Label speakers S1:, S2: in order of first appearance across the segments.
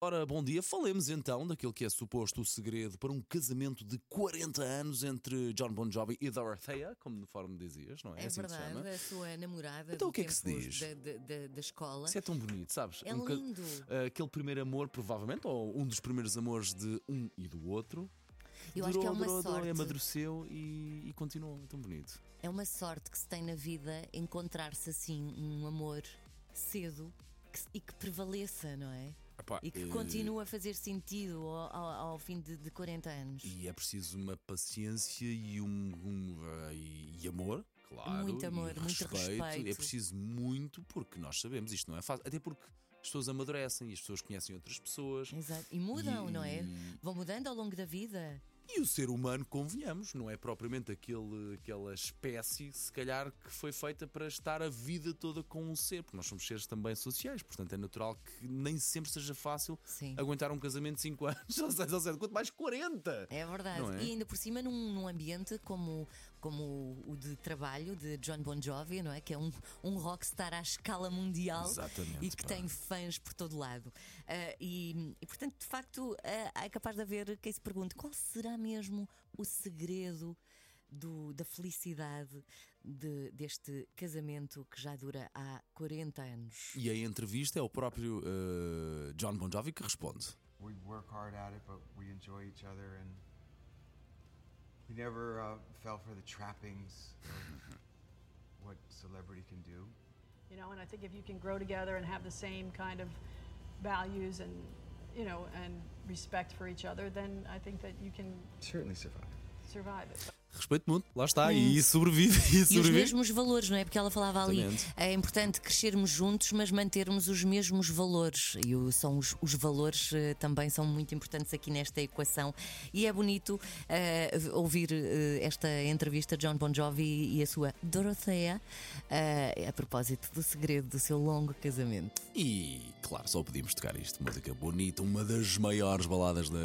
S1: Ora, bom dia. Falemos então daquele que é suposto o segredo para um casamento de 40 anos entre John Bon Jovi e Dorothea, como de forma dizias, não é?
S2: É
S1: assim
S2: verdade, a sua namorada
S1: Então o que é que se diz?
S2: Da, da- da- escola.
S1: Isso é tão bonito, sabes?
S2: É
S1: Um ca-
S2: lindo.
S1: Aquele primeiro amor, provavelmente, ou um dos primeiros amores de um e do outro.
S2: Eu acho que é uma
S1: durou, durou,
S2: sorte.
S1: amadureceu e, e continuou. É tão bonito.
S2: É uma sorte que se tem na vida encontrar-se assim um amor cedo que e que prevaleça, não é?
S1: Epá,
S2: E que
S1: eh,
S2: continue a fazer sentido ao, ao- ao fim de, de 40 anos.
S1: E é preciso uma paciência e um, um, eh, e, e amor, claro.
S2: Muito amor, muito respeito.
S1: É preciso muito, porque nós sabemos, isto não é fácil. Até porque as pessoas amadurecem e as pessoas conhecem outras pessoas.
S2: Exato. E mudam,
S1: E-
S2: não é? Vão mudando ao longo da vida.
S1: E o ser humano, convenhamos, não é propriamente aquele, aquela espécie, se calhar, que foi feita para estar a vida toda com um ser, porque nós somos seres também sociais, portanto é natural que nem sempre seja fácil
S2: Sim.
S1: aguentar um casamento de 5 anos, ou 6 ou 7, quanto mais 40.
S2: É verdade.
S1: É?
S2: E ainda por cima num, num ambiente como, como o de trabalho de John Bon Jovi, não é? Que é um, um rockstar à escala mundial
S1: Exatamente,
S2: e que
S1: pá.
S2: tem fãs por todo lado. Ah, e, e, portanto, de facto, ah, é capaz de haver quem se pergunte qual será mesmo o segredo. do- da felicidade de- deste casamento que já dura há 40 anos.
S1: E em entrevista é o próprio eh, John Bon Jovi que responde.
S3: we work hard at it, but we enjoy each other, and we never uh, fell for the trappings of what celebrity can do.
S4: You know, and I think if you can grow together and have the same kind of values and, you know, and respect for each other, then I think that you can
S3: Certainly survive.
S4: survive it.
S1: Respeito muito, lá está, e sobrevive. E,
S2: E os
S1: sobrevive.
S2: mesmos valores, não é? Porque ela falava ali,
S1: Exatamente.
S2: é importante crescermos juntos, mas mantermos os mesmos valores. E o- são os, os valores eh, também são muito importantes aqui nesta equação. E é bonito eh, ouvir eh, esta entrevista de John Bon Jovi e a sua Dorothea a propósito do segredo do seu longo casamento.
S1: E claro, só podíamos tocar isto. Música bonita, uma das maiores baladas da,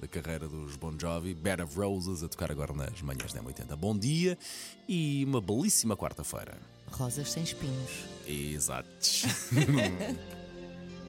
S1: da carreira dos Bon Jovi, Bed of Roses, a tocar agora nas manhãs da 80 Bom dia e uma belíssima quarta-feira.
S2: Rosas sem espinhos.
S1: Exato.